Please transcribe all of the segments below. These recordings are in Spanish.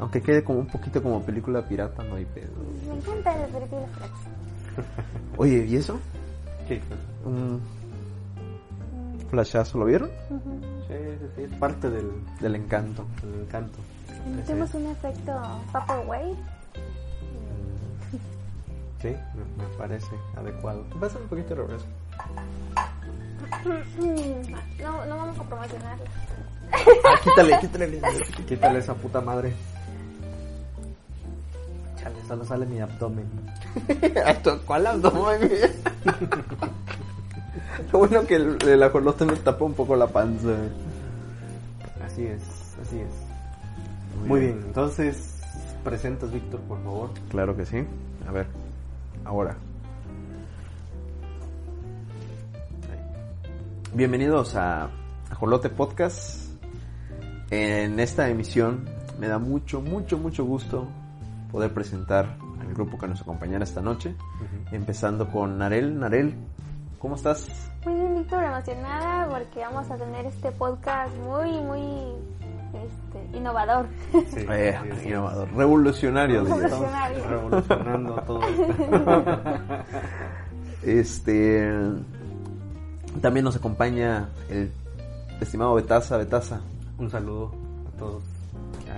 Aunque quede como un poquito como película pirata, no hay pedo. Me encanta la película. Oye, ¿y eso? ¿Qué? Un flashazo, ¿lo vieron? Sí, sí, sí, es parte del, Del encanto. del encanto. Hicimos un efecto Vaporwave. Sí, me, me parece adecuado. Va a ser un poquito de regreso. No, no vamos a promocionarla. Ah, quítale, quítale. Quítale esa puta madre. Solo sale mi abdomen. ¿Cuál abdomen? Lo bueno que el, el ajolote me tapa un poco la panza. Así es, así es. Muy bien, entonces, presentas, Víctor, por favor. Claro que sí. A ver, ahora. Bienvenidos a Ajolote Podcast. En esta emisión me da mucho, mucho, mucho gusto poder presentar al grupo que nos acompañará esta noche. Empezando con Narel. Narel, ¿cómo estás? Muy bien, Víctor, emocionada porque vamos a tener este podcast muy, muy este, innovador. Sí, Eh, sí, sí. innovador, revolucionario. diría. Revolucionario. Revolucionando todo esto. Este también nos acompaña el estimado Betaza, Betaza. Un saludo a todos.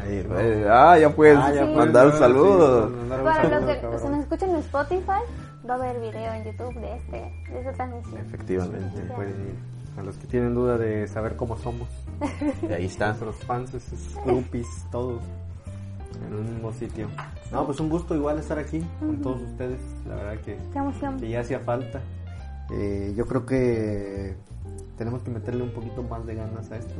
Ay, eh, ah, ya puedes Ah, ya mandar sí, saludos. mandar un Para saludo, los que cabrón. los que nos escuchan en Spotify, va a haber video en YouTube de, este, de esta transmisión. Efectivamente. Pueden ir. A los que tienen duda de saber cómo somos, Y ahí está. nuestros fans, esos groupies, todos en un mismo sitio. No, pues un gusto igual estar aquí con todos ustedes. La verdad que, Qué emoción. que ya hacía falta. Eh, yo creo que tenemos que meterle un poquito más de ganas a esto.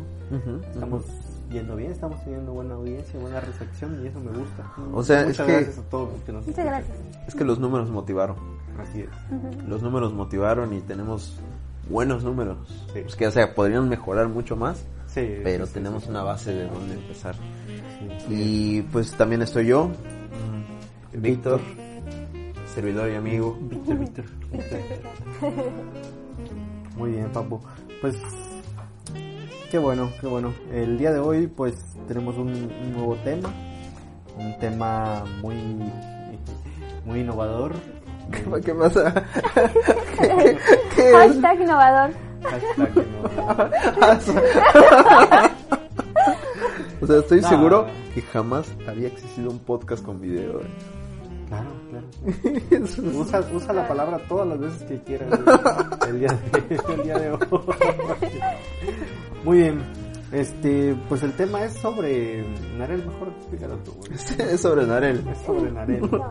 Estamos yendo bien, estamos teniendo buena audiencia, buena recepción y eso me gusta. O sea, Muchas es que- gracias a todos los que nos Muchas escuchan. gracias. Es que los números motivaron. Así es. Los números motivaron y tenemos buenos números. Sí. Pues que, o sea, podrían mejorar mucho más, Sí, pero sí, tenemos sí. una base de donde empezar. Sí. Y pues también estoy yo, Víctor, servidor y amigo. Víctor, Víctor. Muy bien, papu. Pues qué bueno, qué bueno. El día de hoy pues tenemos un, un nuevo tema, un tema muy muy innovador. ¿Qué, qué pasa? ¿Qué, qué es? Hashtag innovador. Hashtag innovador. O sea, estoy No. seguro que jamás había existido un podcast con video. ¿eh? Claro, claro. Usa, usa la palabra todas las veces que quieras güey, el día de, el día de hoy. Muy bien. Este, pues el tema es sobre Narel, mejor explícalo tú, güey. Es sobre Narel. Es sobre Narel. No.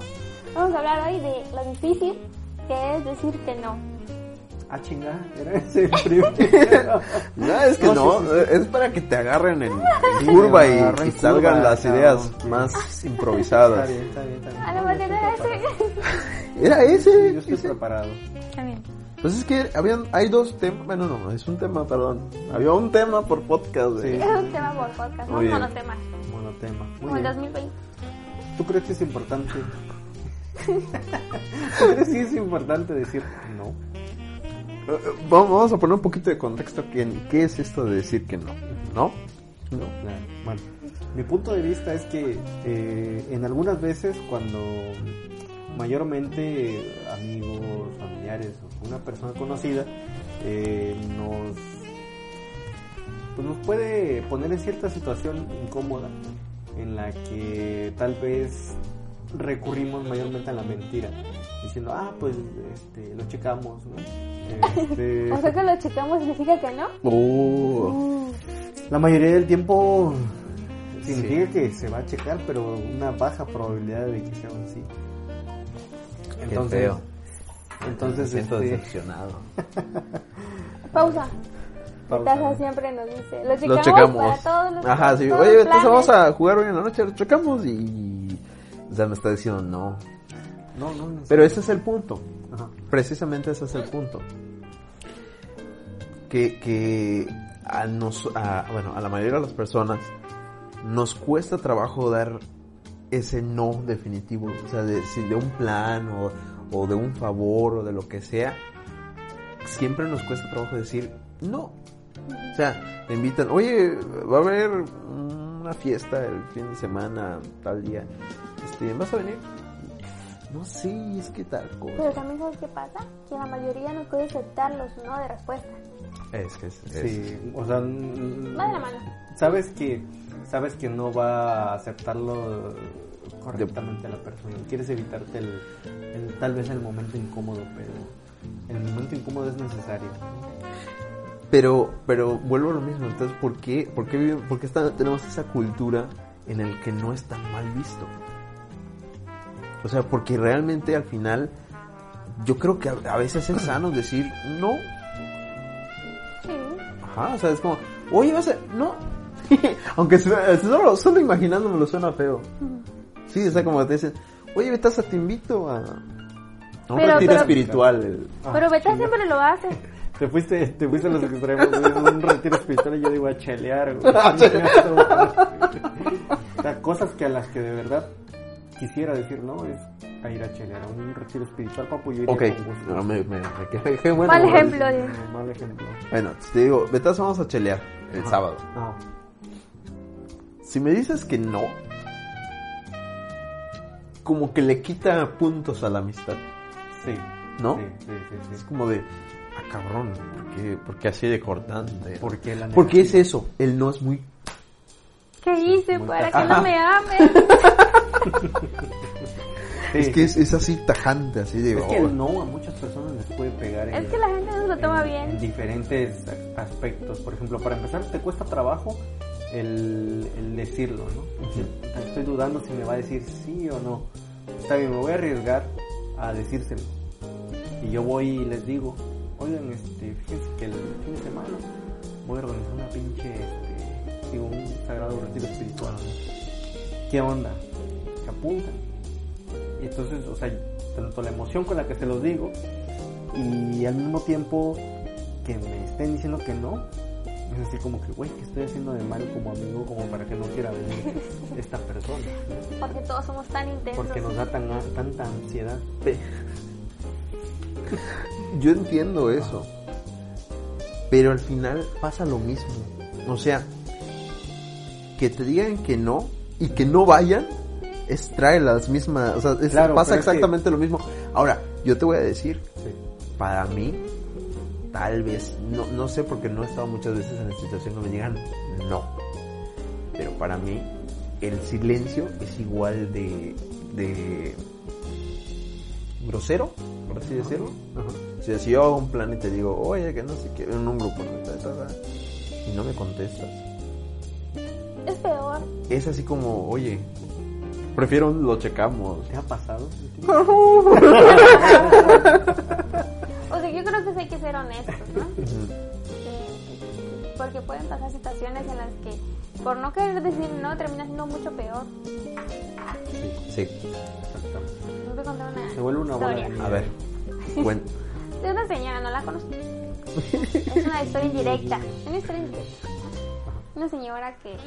Vamos a hablar hoy de lo difícil que es decir que no. Ah, chinga, era ese primero. No, es que no, No, sí, sí, es para que te agarren en, curva y, me agarren y salgan curva, las ideas más Está improvisadas. bien, está bien, está bien. A lo mejor no era ese. Era ese. Yo estoy preparado. Pues es que habían, hay dos temas, bueno no, es un tema, perdón. Había un tema por podcast. güey. Sí. Es un tema por podcast, no Muy un bien. monotema. Monotema. Muy Como el bien. 2020. ¿Tú crees que es importante? ¿Tú crees que es importante decir no? Eh, eh, Vamos vamos a poner un poquito de contexto. ¿Qué, qué es esto de decir que no? ¿No? ¿No? Claro. Bueno, mi punto de vista es que eh, en algunas veces cuando mayormente amigos, familiares o una persona conocida eh, nos pues nos puede poner en cierta situación incómoda en la que tal vez recurrimos mayormente a la mentira diciendo ah pues este lo checamos ¿no? Este, O sea que lo checamos significa que no. Oh, Uh, La mayoría del tiempo significa que se va a checar, pero una baja probabilidad de que sea un sí. Entonces, feo. Entonces Me siento este, decepcionado. pausa. pausa. Betaza siempre nos dice, lo checamos, Lo checamos. para todos los Ajá, sí. todos Oye, los entonces vamos planes". a jugar hoy en la noche, lo checamos y... O sea, me está diciendo no. No, no, no. Pero ese es el punto. Ajá. Precisamente ese es el punto. Que, que a, nos, a, bueno, a la mayoría de las personas nos cuesta trabajo dar ese no definitivo. O sea, de, si de un plan o, o de un favor o de lo que sea. Siempre nos cuesta trabajo decir no. O sea, te invitan, oye, va a haber una fiesta el fin de semana, tal día. Este, ¿Vas a venir? No sé, es que tal cosa. Pero también sabes qué pasa, que la mayoría no puede aceptar los no de respuesta. Es que es, es- Sí, o sea, Va de la mano. sabes que sabes que no va a aceptarlo correctamente la persona. Quieres evitarte el- tal vez el momento incómodo, pero el momento incómodo es necesario. Pero, pero vuelvo a lo mismo. Entonces, ¿por qué, por qué, vive- por qué está- tenemos esa cultura en el que no es tan mal visto? O sea, porque realmente al final, yo creo que a, a veces es sano decir no. Sí. Ajá, o sea, es como, oye, vas a, no. Aunque solo, solo imaginándome suena feo. Sí, o sea, como te dicen, oye, Betasa, te invito a, a un Pero- retiro pero- espiritual. el- Pero Beta siempre lo hace. Te fuiste, te fuiste a los extremos, un retiro espiritual y yo digo a chelear, güey. O sea, cosas que a las que de verdad quisiera decir no es a ir a chelear, a un retiro espiritual, papu, yo iría Ok, con gusto. no, me, me, me quedé- qué bueno. Mal bueno. ejemplo. Eh, Mal ejemplo. Bueno, te digo, Betas, vamos a chelear el Ajá. sábado. Ajá. Si me dices que no, como que le quita puntos a la amistad. Sí. ¿No? Sí, sí, sí, sí. Es como de, ah, cabrón, ¿por qué, por qué así de cortante? ¿Por qué la ¿Por qué es eso? El no es muy... ¿Qué hice Muy para que no me amen? Sí. Es que es, es así tajante, así de... Es que oh, el no a muchas personas les puede pegar en, Es que la gente no se lo toma en- en bien. diferentes aspectos. Por ejemplo, para empezar, te cuesta trabajo el, el decirlo, ¿no? Decir, Estoy dudando si me va a decir sí o no. Está bien, me voy a arriesgar a decírselo. Y yo voy y les digo, oigan, este, fíjense que el fin de semana voy a organizar una pinche, este, digo, un sagrado retiro espiritual. ¿Qué onda? ¿Se apuntan? Y entonces, o sea, tanto la emoción con la que se los digo y al mismo tiempo que me estén diciendo que no, es así como que, güey, ¿qué estoy haciendo de mal como amigo como para que no quiera venir esta persona? ¿no? Porque todos somos tan intensos. Porque nos da tan, tanta ansiedad. Yo entiendo eso. Pero al final pasa lo mismo. O sea, que te digan que no y que no vayan, es trae las mismas, o sea, es- Claro, pasa pero es que- exactamente lo mismo. Ahora, yo te voy a decir, Sí. para mí, tal vez, no, no sé porque no he estado muchas veces en la situación que me digan no. Pero para mí, el silencio es igual de, de grosero, por así decirlo. Ajá. O sea, si yo hago un plan y te digo, oye, que no sé qué, en un grupo, y no me contestas, Es peor. es así como, oye, prefiero un lo checamos. ¿Te ha pasado? Yo creo que sí hay que ser honestos, ¿no? Eh, Porque pueden pasar situaciones en las que por no querer decir no termina siendo mucho peor. Sí, Exactamente. Les voy a contar una Se vuelve una historia. nieve. a ver, cuen- De una señora, no la conozco. Es una historia indirecta. Una historia indirecta. Una señora que,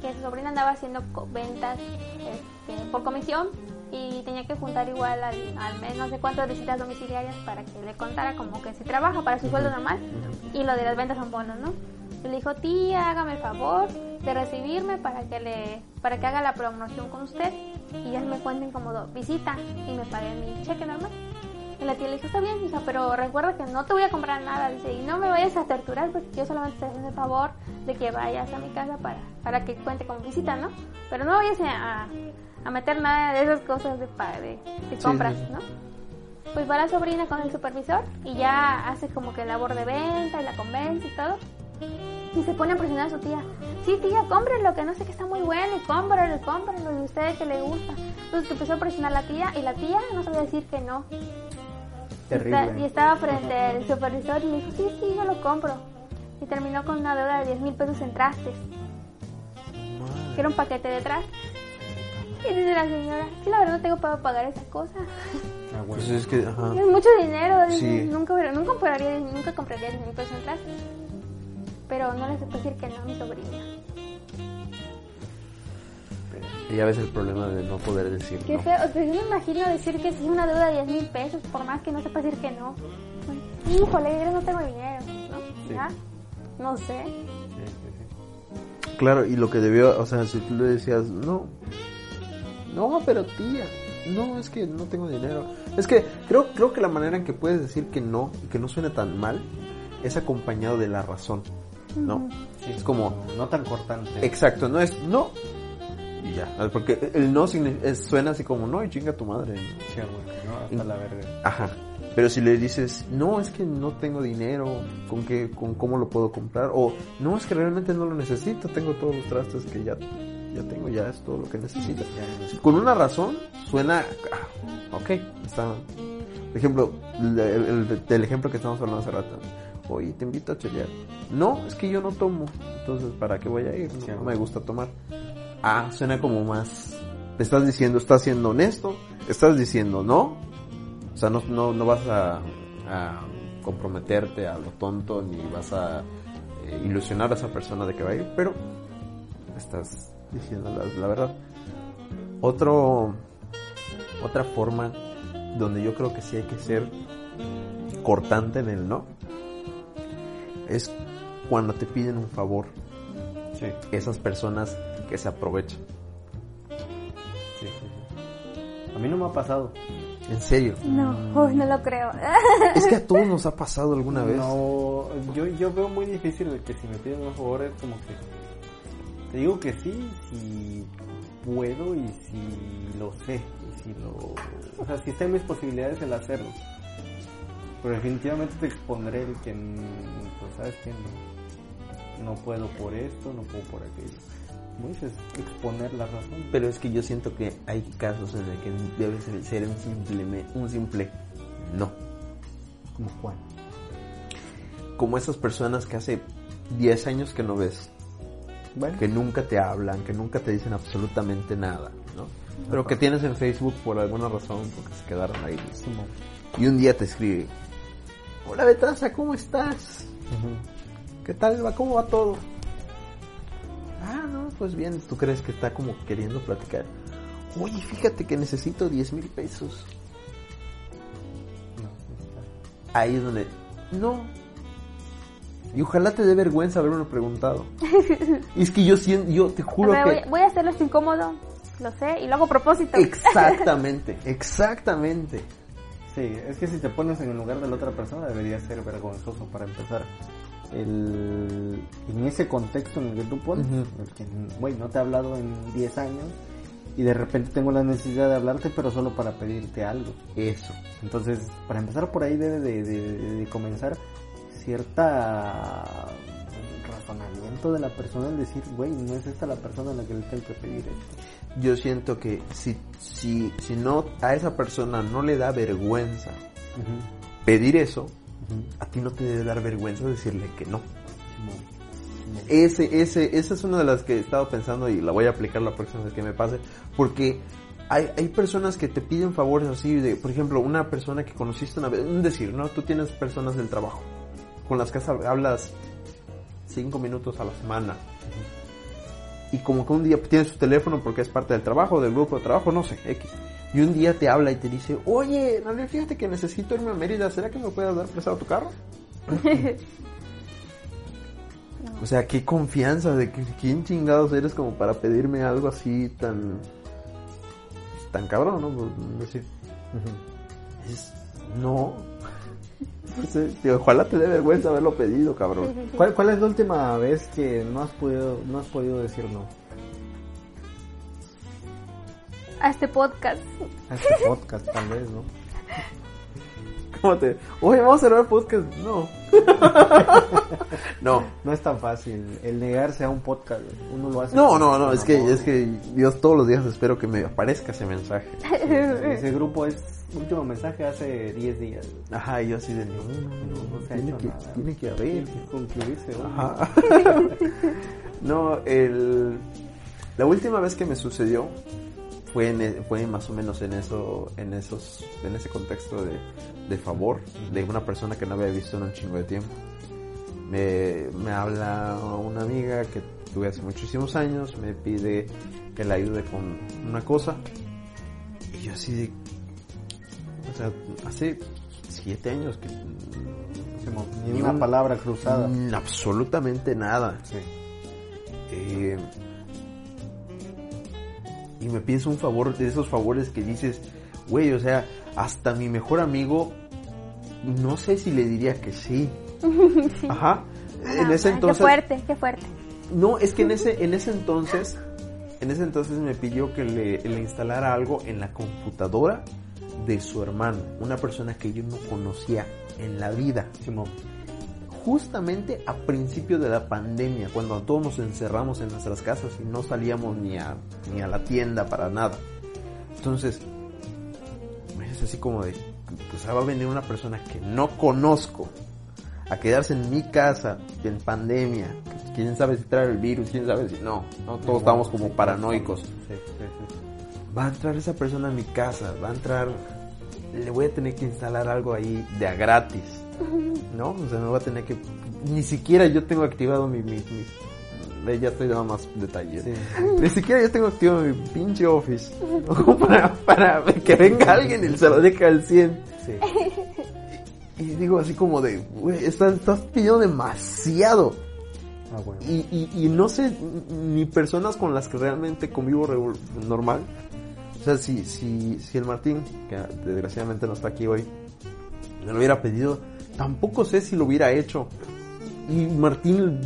que su sobrina andaba haciendo ventas este, por comisión y tenía que juntar igual al, al mes no sé cuántas visitas domiciliarias para que le contara como que si trabaja para su sueldo normal y lo de las ventas son bonos, ¿no? Y le dijo, tía, hágame el favor de recibirme para que le para que haga la promoción con usted y ya me cuenten como do- visita y me paguen mi cheque normal. Y la tía le dijo, está bien, hija, pero recuerda que no te voy a comprar nada. Dice, y no me vayas a torturar porque yo solamente te haciendo el favor de que vayas a mi casa para, para que cuente como visita, ¿no? Pero no vayas a, a meter nada de esas cosas de, pa- de, compras, sí, sí. ¿no? Pues va la sobrina con el supervisor y ya hace como que labor de venta y la convence y todo. Y se pone a presionar a su tía. Sí, tía, cómprelo, que no sé que está muy bueno. Y cómpralo, cómpralo. Y usted que le gusta. Entonces empezó a presionar a la tía. Y la tía no sabía decir que no. Terrible. Y estaba frente al supervisor y le dijo, sí, sí, yo lo compro. y terminó con una deuda de 10 mil pesos en trastes. Que era un paquete de trastes. Y dice la señora, sí, la verdad no tengo para pagar esa cosa. Ah, bueno. Pues es que, ajá. Es mucho dinero, dice, Sí. nunca, nunca, compraría, nunca compraría 10 mil pesos en trastes. Pero no les puedo decir que no a mi sobrina. Y ya ves el problema de no poder decir Qué no. feo, o sea, yo me imagino decir que sí, una deuda de 10 mil pesos, por más que no sepa decir que no. Híjole, yo no tengo dinero, ¿no? ¿Ya? No sé. Sí, sí, sí. Claro, y lo que debió, o sea, si tú le decías, no, no, pero tía, no, es que no tengo dinero. Es que creo, creo que la manera en que puedes decir que no, y que no suene tan mal, es acompañado de la razón, ¿no? Sí, Es como, no, tan cortante. exacto, no es no, y ya, porque el no suena así como, no, y chinga tu madre. Sí, bueno, no, hasta la verga. Ajá. Pero si le dices, no, es que no tengo dinero, ¿con qué, con cómo lo puedo comprar? O, no, es que realmente no lo necesito, tengo todos los trastes que ya, ya tengo, ya es todo lo que necesito. Con una razón, suena, ah, ok, está. Por ejemplo, el, el- el ejemplo que estamos hablando hace rato. Oye, te invito a chelear. No, es que yo no tomo, entonces, ¿para qué voy a ir? No, me gusta tomar. Ah, suena como más. Estás diciendo, estás siendo honesto, estás diciendo no. O sea, no, no, no vas a, a comprometerte a lo tonto ni vas a eh, ilusionar a esa persona de que va a ir, pero estás diciendo la, la verdad. Otro, otra forma donde yo creo que sí hay que ser cortante en el no es cuando te piden un favor Sí, esas personas que se aprovechan. sí, sí, sí. A mí no me ha pasado. En serio. No, uy, no lo creo. Es que a todos nos ha pasado alguna vez. No, yo, yo veo muy difícil de que si me piden un favor es como que... Te digo que sí, si puedo y si lo sé. Y si lo... O sea, si sé mis posibilidades el hacerlo. Pero definitivamente te expondré el que... Pues sabes que no, no puedo por esto, no puedo por aquello. Como dices, exponer la razón. Pero es que yo siento que hay casos en los que debe ser- un simple, un simple no. ¿Como cuál? Como esas personas que hace 10 años que no ves, Bueno, que nunca te hablan, que nunca te dicen absolutamente nada, ¿no? Pero que tienes en Facebook por alguna razón, porque se quedaron ahí. Simón. Y un día te escribe, hola Betasa, ¿cómo estás? ¿Qué tal va? ¿Cómo va todo? Ah, no, pues bien, ¿tú crees que está como queriendo platicar? Oye, fíjate que necesito 10 mil pesos. No, sí está. Ahí es donde, no. Y ojalá te dé vergüenza haberme preguntado. y es que yo siento, yo te juro ver, que... voy, voy a hacerlo esto incómodo, lo sé, y lo hago a propósito. Exactamente, exactamente. Sí, es que si te pones en el lugar de la otra persona debería ser vergonzoso para empezar. El, en ese contexto en el que tú pones, el que, güey, no te he hablado en 10 años y de repente tengo la necesidad de hablarte, pero solo para pedirte algo. Eso. Entonces, para empezar por ahí debe de, de- de comenzar cierta razonamiento de la persona en decir, güey, no es esta la persona a la que le tengo que pedir esto. Yo siento que si, si, si no, a esa persona no le da vergüenza pedir eso, a ti no te debe dar vergüenza decirle que no. Ese, ese, esa es una de las que he estado pensando y la voy a aplicar la próxima vez que me pase, porque hay, hay personas que te piden favores así de, por ejemplo, una persona que conociste una vez, un decir, ¿no? Tú tienes personas del trabajo con las que hab- hablas cinco minutos a la semana. Y como que un día tienes su teléfono porque es parte del trabajo, del grupo de trabajo, no sé, X. Y un día te habla y te dice, oye, Daniel, fíjate que necesito irme a Mérida, ¿será que me puedes dar prestado tu carro? O sea, qué confianza de que quién chingados eres como para pedirme algo así tan tan cabrón, ¿no? Por decir, es- no. Ojalá te dé vergüenza haberlo pedido, cabrón. ¿Cuál, ¿Cuál es la última vez que no has podido, no has podido decir no? A este podcast. A este podcast, tal vez, ¿no? Oye, vamos a grabar podcast. No. No, No es tan fácil el negarse a un podcast. Uno lo hace. no, no, no, es que, es que yo todos los días espero que me aparezca ese mensaje. Ese grupo es último mensaje hace 10 días. Ajá, y yo así de, no, no, no, se ha tiene hecho que, nada. tiene que haber. Tiene que concluirse. Ajá. no, el, la última vez que me sucedió fue, en, e- fue más o menos en eso, en esos, en ese contexto de, de favor de una persona que no había visto en un chingo de tiempo. Me, me habla una amiga que tuve hace muchísimos años, me pide que la ayude con una cosa y yo así de, o sea, hace siete años que Simón, Ni una palabra cruzada. Absolutamente nada. Sí. Eh, y me pides un favor de esos favores que dices, güey, o sea, hasta mi mejor amigo, no sé si le diría que sí. Sí. Ajá. En ese Qué entonces, fuerte, qué fuerte. no, es que en ese, en ese entonces, en ese entonces me pidió que le, le instalara algo en la computadora de su hermano, una persona que yo no conocía en la vida. Simón. Justamente a principio de la pandemia, cuando todos nos encerramos en nuestras casas y no salíamos ni a, ni a la tienda para nada. Entonces, es así como de, pues va a venir una persona que no conozco a quedarse en mi casa en pandemia. Quién sabe si trae el virus, quién sabe si no. no todos estamos como paranoicos. Sí, sí, sí. Va a entrar esa persona a mi casa, va a entrar, le voy a tener que instalar algo ahí de a gratis, ¿no? O sea, me voy a tener que, ni siquiera yo tengo activado mi, mi, ya estoy dando más detalles. Sí. Ni siquiera yo tengo activado mi pinche office, ¿no? para, para que venga alguien y se lo deje al 100. Sí. Y digo así como de, güey, estás, estás pidiendo demasiado. Ah, bueno. Y, y, y no sé, ni personas con las que realmente convivo normal. O sea, si, si, si el Martín, que desgraciadamente no está aquí hoy, me lo hubiera pedido, tampoco sé si lo hubiera hecho. Y Martín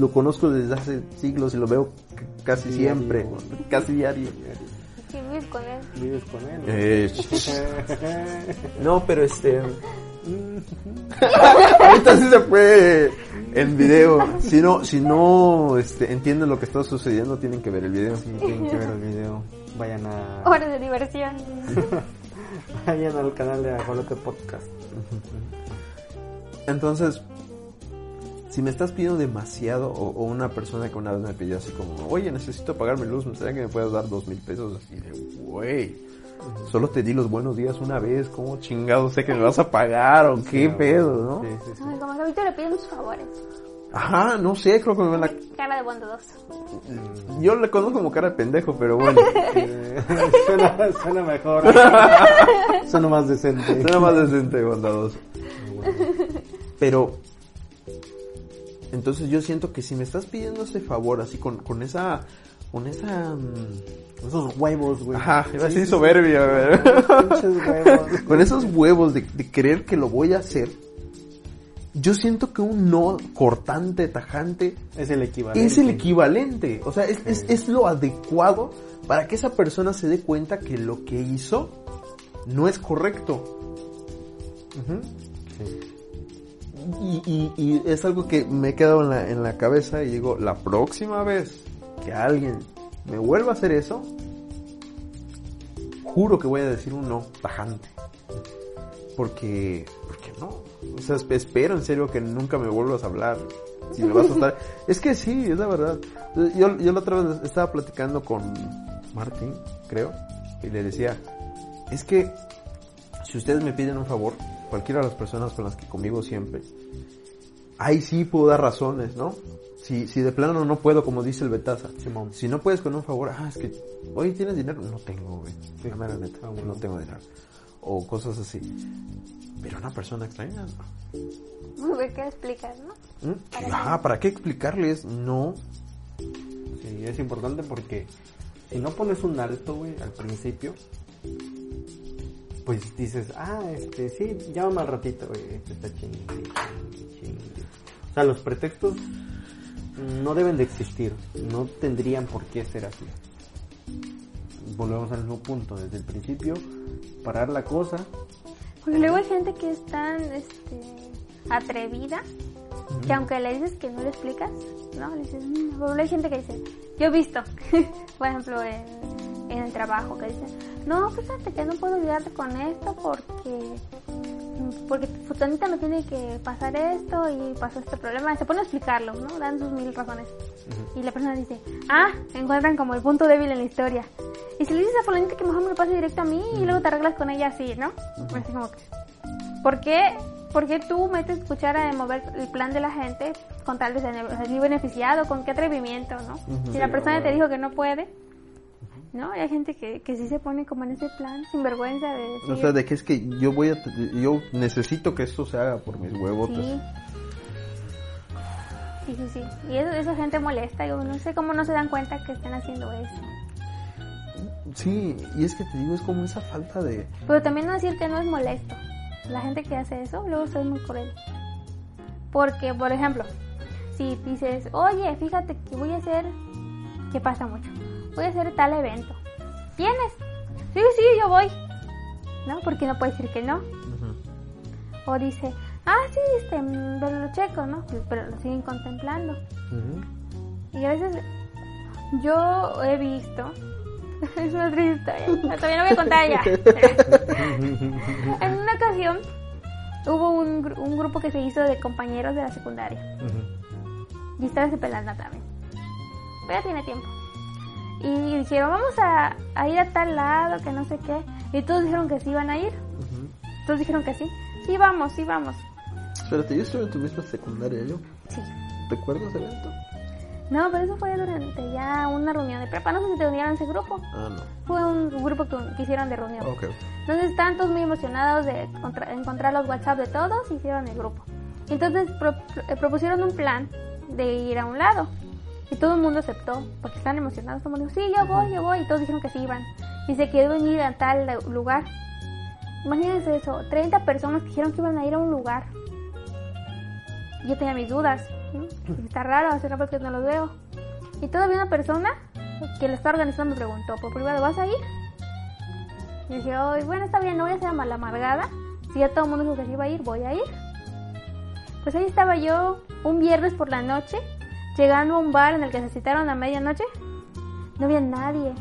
lo conozco desde hace siglos y lo veo casi Diario. siempre, casi diario. Sí, vives con él. Vives con él. Eh, no, pero este... Ahorita sí se fue en video. Si no, si no este, entienden lo que está sucediendo, tienen que ver el video. Sí, tienen que ver el video. Vayan a Horas de diversión. vayan al canal de Ajolote Podcast. Entonces, si me estás pidiendo demasiado, o, o una persona que una vez me pidió así como, oye, necesito pagar mi luz, ¿me gustaría que me puedas dar dos mil pesos? Así de, güey, solo te di los buenos días una vez, ¿cómo chingado sé que me vas a pagar o qué pedo, no? Sí, sí, sí. Ay, como que ahorita le piden sus favores. Ajá, no sé, creo que me van a... Cara de bondadoso. Yo le conozco como cara de pendejo, pero bueno, Eh, suena, suena mejor. suena más decente. suena más decente y bondadoso. Pero, entonces yo siento que si me estás pidiendo ese favor así con, con esa, con esa... mm, Esos huevos, güey. Ajá, iba a decir soberbia, güey. Con esos huevos de, de creer que lo voy a hacer, yo siento que un no cortante, tajante, Es el equivalente. es el equivalente. O sea, es, es, es lo adecuado para que esa persona se dé cuenta que lo que hizo no es correcto. Ujú. Sí. Y, y- y es algo que me he quedado en la, en la cabeza y digo, la próxima vez que alguien me vuelva a hacer eso, juro que voy a decir un no tajante. Porque, porque no. O sea, esp- espero en serio que nunca me vuelvas a hablar. Si me vas a estar... es que sí, es la verdad. Yo, yo la otra vez estaba platicando con Martín, creo, y le decía, es que si ustedes me piden un favor, cualquiera de las personas con las que convivo siempre, ahí sí puedo dar razones, ¿no? Si, si de plano no puedo, como dice el Betaza, Simón. si no puedes con un favor, ah, es que, oye, ¿tienes dinero? No tengo, güey. Sí. La mera neta, Ah, bueno. no tengo dinero. O cosas así. Pero una persona extraña, no. ¿De qué explicas, no? ¿Mm? Ajá, ¿para qué explicarles? No. Sí, es importante porque si no pones un alto, güey, al principio, pues dices, ah, este, sí, llámame al ratito, güey, este está chingue. O sea, los pretextos no deben de existir, no tendrían por qué ser así. Volvemos al mismo punto, desde el principio, parar la cosa, Porque luego hay gente que es tan, este, atrevida que aunque le dices que no le explicas, ¿no? Le dices, "Mm", pero hay gente que dice, yo he visto, por ejemplo, en, en el trabajo, que dice, no, fíjate que no puedo ayudarte con esto porque porque futanita me tiene que pasar esto y pasó este problema. Se pone a explicarlo, ¿no? Dan sus mil razones. Y la persona dice, ah, encuentran como el punto débil en la historia. Y si le dices a fulanita que mejor me lo pase directo a mí y luego te arreglas con ella así, ¿no? Así como que, ¿por qué, por qué tú metes cuchara en mover el plan de la gente con tal de salir beneficiado? ¿Con qué atrevimiento, no? Si la persona te dijo que no puede, ¿no? Y hay gente que, que sí se pone como en ese plan, sin vergüenza de decir... O sea, de que es que yo voy a, yo necesito que esto se haga por mis huevotes. Sí. Sí, sí, sí. Y eso, esa gente molesta. Yo no sé cómo no se dan cuenta que están haciendo eso. Sí, y es que te digo, es como esa falta de... Pero también no decir que no es molesto. La gente que hace eso, luego es muy cruel. Porque, por ejemplo, si dices, oye, fíjate que voy a hacer, que pasa mucho, voy a hacer tal evento. ¿Vienes? Sí, sí, yo voy. ¿No? Porque no puede decir que no. O dice, ah, sí, este, mm, pero lo checo, ¿no? Pero lo siguen contemplando. Y a veces yo he visto, es una triste historia, todavía no voy a contar ya. en una ocasión hubo un, un grupo que se hizo de compañeros de la secundaria. Y estaba ese pelanda también. Pero tiene tiempo. Y dijeron, vamos a, a ir a tal lado, que no sé qué. Y todos dijeron que sí iban a ir. Todos dijeron que sí. Sí, vamos, sí, vamos. Espérate, yo estuve en tu misma secundaria, yo. Sí. ¿Recuerdas el evento? No, pero eso fue durante ya una reunión de prepa. No sé si te unieron a ese grupo. Ah, no. Fue un grupo que, que hicieron de reunión. Ok. Entonces estaban todos muy emocionados de contra- encontrar los WhatsApp de todos y hicieron el grupo. Entonces pro- pro- eh, propusieron un plan de ir a un lado. Y todo el mundo aceptó, porque estaban emocionados. Mundo dijo, sí, yo voy, yo voy. Y todos dijeron que sí iban. Y se quedó en ir a tal lu- lugar. Imagínense eso, 30 personas dijeron que iban a ir a un lugar. Yo tenía mis dudas. ¿no? Está raro, hace rato que no los veo. Y todavía una persona que lo está organizando me preguntó, por privado, ¿vas a ir? Y dije, "Ay, bueno, está bien, no voy a ser mala amargada. Si ya todo el mundo dijo que sí iba a ir, voy a ir. Pues ahí estaba yo, un viernes por la noche, llegando a un bar en el que se citaron a medianoche. No había nadie.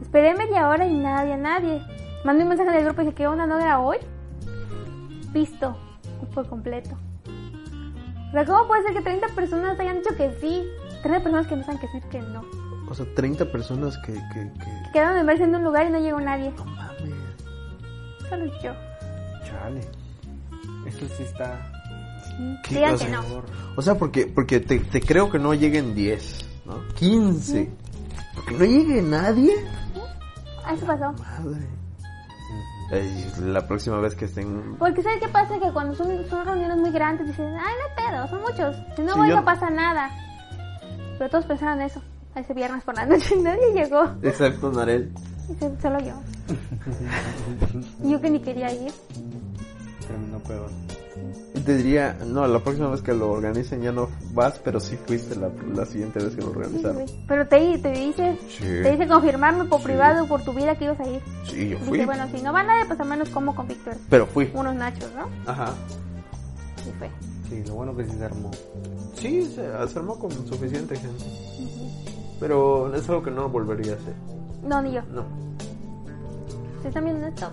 Esperé media hora y nadie, nadie. Mandé un mensaje en el grupo y dije, ¿qué onda? ¿No era hoy? Visto, por completo. O sea, ¿cómo puede ser que 30 personas hayan dicho que sí? 30 personas que no saben que sí, que no. O sea, 30 personas que... que, que... Quedaron en verse en un lugar y no llegó nadie. No mames. Solo yo. Chale. Eso sí está. ¿Qué? Digan O que sea, no. O sea, porque, porque te, te creo que no lleguen 10, ¿no? 15. Porque no llegue nadie. Ah, Eso pasó. Madre. Ey, la próxima vez que estén... Porque ¿sabes qué pasa? Que cuando son, son reuniones muy grandes dicen, ay, no hay pedo, son muchos. Si no Sí, voy yo- no pasa nada. Pero todos pensaron eso. Ese viernes por la noche y nadie llegó. Excepto Narel. Dice, Solo yo. Y yo que ni quería ir. Terminó peor. Te diría, no, la próxima vez que lo organicen ya no vas, pero sí fuiste la, la siguiente vez que lo Sí, organizaron. Pero te, te dice, Sí. te dice confirmarme por Sí. privado por tu vida que ibas a ir. Sí, yo Dice, fui. bueno, si no va nadie, pues al menos como con Víctor. Pero fui. Unos nachos, ¿no? Ajá. Y fue. Sí, lo bueno que sí se armó. Sí, se, se armó con suficiente gente. Pero es algo que no volvería a hacer. No, ni yo. No. Si están viendo esto,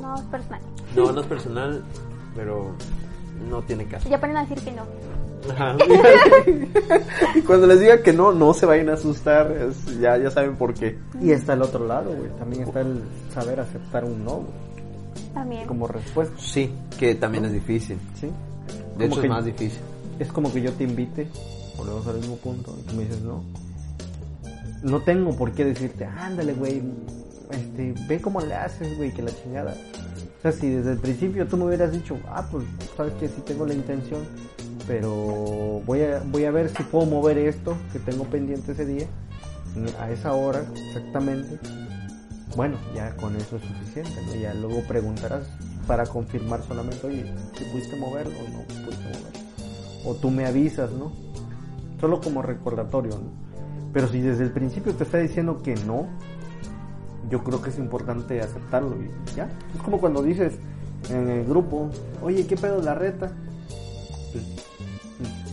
no es personal. No, no es personal, pero no tiene caso. Ya ponen a decir que no. Ajá. y cuando les diga que no, no se vayan a asustar. es- ya, ya saben por qué. Y está el otro lado, güey. También está el saber aceptar un no, güey, También. como respuesta. Sí, que también es difícil. ¿Sí? De Como hecho, que- es más difícil. Es como que yo te invite, volvemos al mismo punto, y tú me dices no. No tengo por qué decirte, ándale, güey, este, ve cómo le haces, güey, que la chingada. O sea, si desde el principio tú me hubieras dicho, ah, pues, sabes que sí tengo la intención, pero voy a, voy a ver si puedo mover esto que tengo pendiente ese día, a esa hora exactamente. Bueno, ya con eso es suficiente, ¿no? Ya luego preguntarás para confirmar solamente, oye, si pudiste moverlo o no pudiste moverlo o tú me avisas, ¿no? Solo como recordatorio, ¿no? Pero si desde el principio te está diciendo que no, yo creo que es importante aceptarlo y ya. Es como cuando dices en el grupo, oye, ¿qué pedo la reta?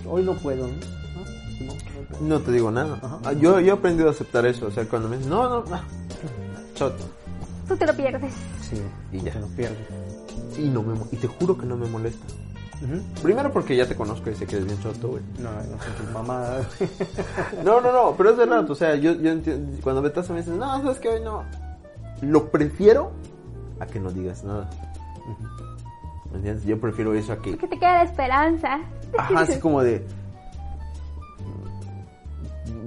Hoy no puedo, ¿no? ¿No? No, no puedo. No te digo nada. Ajá. Ah, Yo, yo he aprendido a aceptar eso. O sea, cuando me dicen, no, no, ah, choto. Tú te lo pierdes. Sí, Y ya. te lo pierdes. Y, no me, y te juro que no me molesta. Primero porque ya te conozco y sé que eres bien choto, güey. No, no son tus mamadas. No, no, no, pero es verdad. O sea, yo, yo entiendo. Cuando Betasa me dice, no, sabes que hoy no. Lo prefiero a que no digas nada. ¿Me entiendes? Yo prefiero eso a que. Que te queda la esperanza. Ajá, así como de.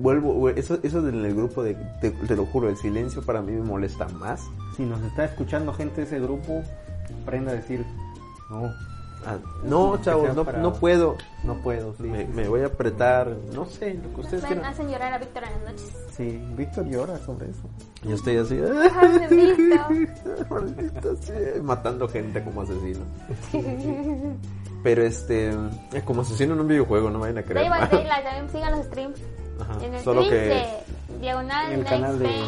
Vuelvo, güey, eso, eso en el grupo de, te, te lo juro, el silencio para mí me molesta más. Si nos está escuchando gente de ese grupo, aprenda a decir, no, Ah, no, chavos, no, no puedo. no puedo. Sí, Me, sí, me voy a apretar, no sé, lo que ustedes quieran. hacen llorar a Víctor en las noches. sí, Víctor llora sobre eso. Yo estoy así, Ay, bendito. maldito sea, matando gente como asesino. Pero este, eh, como asesino en un videojuego, no vayan a Day creer. by Daylight, también sigan los streams. Ajá, En el Solo stream que de Diagonal, En el canal de- Spain,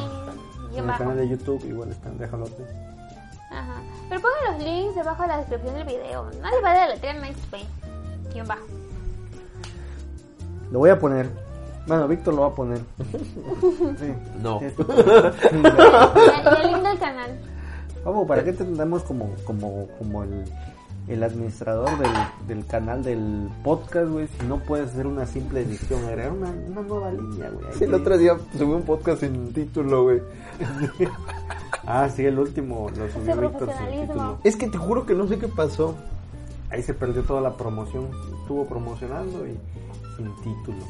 En el canal de YouTube igual están, déjalote. Ajá. Pero pongan los links debajo de la descripción del video. Nadie va a deletrear Spain. Guión bajo. Lo voy a poner. Bueno, Víctor lo va a poner. Sí. no. Esto- Y el link del canal. Vamos, ¿para qué tendremos como, como, como el, el administrador del, del canal del podcast, güey? Si no puedes hacer una simple edición, agregar una, una nueva línea, güey. Sí, el que- otro día subí un podcast sin título, güey. Ah, sí, el último lo subió Víctor sin título. Es que te juro que no sé qué pasó. Ahí se perdió toda la promoción. Estuvo promocionando y sin título.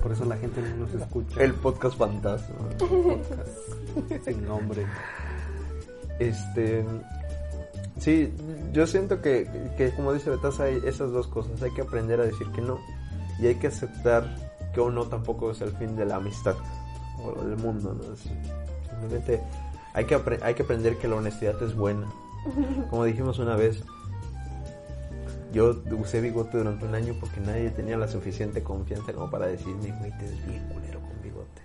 Por eso la gente no nos escucha. El podcast fantasma. podcast sin nombre. Este. Sí, yo siento que, que como dice Betasa, hay esas dos cosas. Hay que aprender a decir que no. Y hay que aceptar que un no tampoco es el fin de la amistad o del mundo. ¿no? Es- simplemente hay que, apre- hay que aprender que la honestidad es buena. Como dijimos una vez, yo usé bigote durante un año porque nadie tenía la suficiente confianza como para decirme, güey, te ves bien culero con bigote.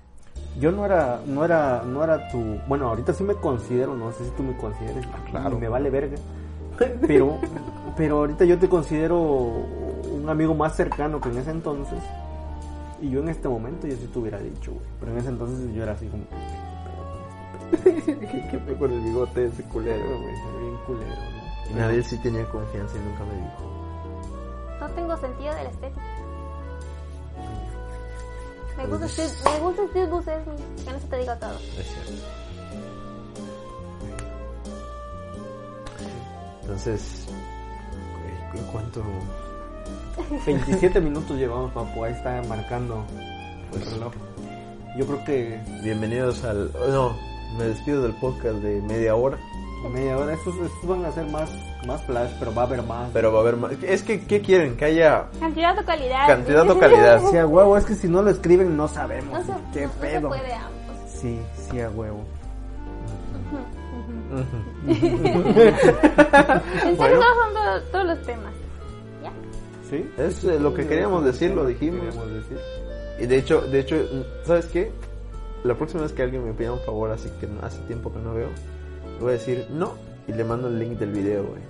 Yo no era, no era, no era tu, bueno, ahorita sí me considero, no sé si tú me consideres, claro. y me vale verga, pero, pero ahorita yo te considero un amigo más cercano que en ese entonces, y yo en este momento yo sí te hubiera dicho, güey, pero en ese entonces yo era así como, ¿Qué, fue con el bigote ese culero, güey? se bien culero, ¿no? Y nadie sí tenía confianza y nunca me dijo. No tengo sentido de la estética. Me gusta Steve, me gusta Steve Buscemi. Con eso te digo todo. Es cierto. Entonces, ¿en cuánto? 27 minutos llevamos, papu, ahí está marcando el reloj. Yo creo que Bienvenidos al... No, me despido del podcast de media hora, media hora, estos, estos van a ser más, más flash, pero va a haber más. pero va a haber más... Es que, ¿qué quieren? Que haya... Cantidad o calidad. Cantidad o calidad. Sí, a huevo, es que si no lo escriben no sabemos. No se, ¿Qué no, no se pedo? puede ambos. Sí, sí, a huevo. En serio, no son to- todos los temas. ¿Ya? ¿Sí? Es eh, lo que queríamos decir, lo dijimos. Decir. Y de hecho, de hecho, ¿sabes qué? La próxima vez que alguien me pida un favor, así que no- hace tiempo que no veo, le voy a decir no y le mando el link del video, güey.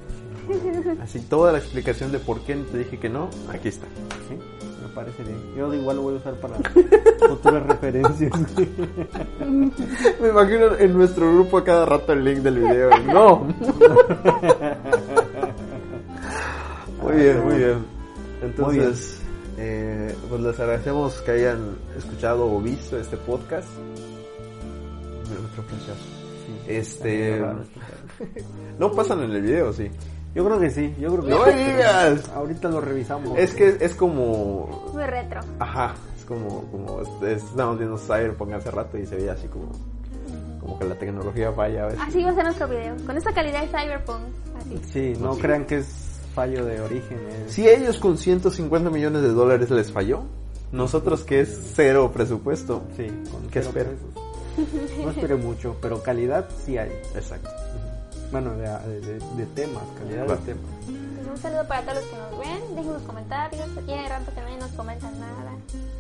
Así toda la explicación de por qué te dije que no, aquí está. Sí, me parece bien. Yo igual lo voy a usar para futuras referencias. Me imagino en nuestro grupo a cada rato el link del video. No. muy bien, muy bien. Entonces, eh, pues les agradecemos que hayan escuchado o visto este podcast. Nuestro precioso. Este, no pasan en el video, sí. Yo creo que sí, yo creo que No sí. digas. Ahorita lo revisamos. Es que es como, Muy retro. ajá, es como, como es- estábamos viendo Cyberpunk hace rato y se veía así como, como que la tecnología falla a veces. Así va a ser nuestro video. Con esa calidad de Cyberpunk. Así. Sí, no Sí. crean que es fallo de origen. es- Si a ellos con 150 millones de dólares les falló, nosotros que es cero presupuesto. Sí, con ¿Qué pesos. No esperé mucho, pero calidad sí hay. Exacto. Bueno, de, de- de temas, calidad Claro. de temas. Pues un saludo para todos los que nos ven. Dejen sus comentarios. Tiene rato que nadie nos comenta nada.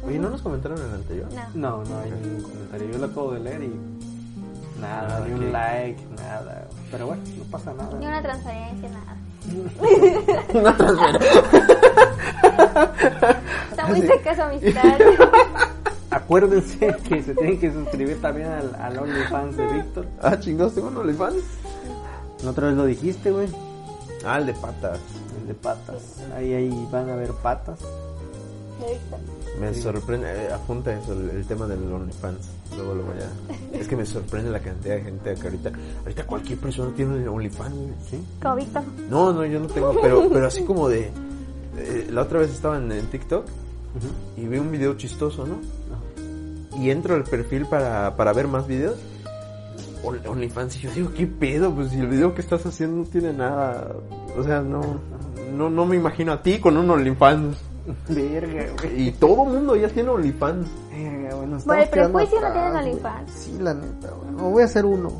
Oye, ¿no nos comentaron en el anterior? No. No, no hay ningún comentario. Yo lo acabo de leer y nada, ni un like, nada. Pero bueno, no pasa nada. Ni una transferencia, nada. Una transferencia. Está muy seca su amistad. Acuérdense que se tienen que suscribir también al, al OnlyFans de Víctor. Ah, chingados, tengo un OnlyFans. La otra vez lo dijiste, güey. Ah, el de patas. El de patas. Ahí, ahí van a ver patas. De Víctor. Me sorprende, eh, apunta eso, el, el tema del OnlyFans. Luego lo voy a. Es que me sorprende la cantidad de gente que ahorita. Ahorita cualquier persona tiene un OnlyFans. ¿Sí? Como Víctor. No, no, yo no tengo, pero, pero así como de. eh, la otra vez estaba en, en TikTok y vi un video chistoso, ¿no? No. Y entro al perfil para, para ver más videos. On- OnlyFans, y yo digo, ¿qué pedo? Pues si el video que estás haciendo no tiene nada. O sea, no. No, no me imagino a ti con un OnlyFans. Verga, güey. Y todo el mundo ya tiene OnlyFans. Verga, bueno, estamos Bueno, el prejuicio no atrás, tiene güey. OnlyFans. Sí, la neta, güey. No, voy a hacer uno.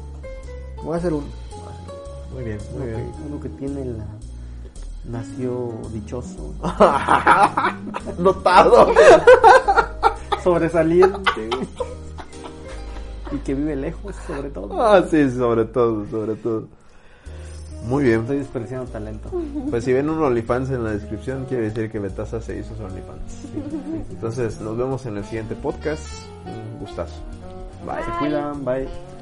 Voy a hacer uno. Muy bien, Uno que, uno que tiene la... Nació dichoso. Notado. Sobresaliente, güey. Y que vive lejos, sobre todo. Ah, sí, sobre todo, sobre todo. Muy bien. Estoy desperdiciando talento. Pues si ven un OnlyFans en la descripción, quiere decir que Betasa se hizo su OnlyFans. Entonces, nos vemos en el siguiente podcast. Un gustazo. Bye. Se cuidan, bye.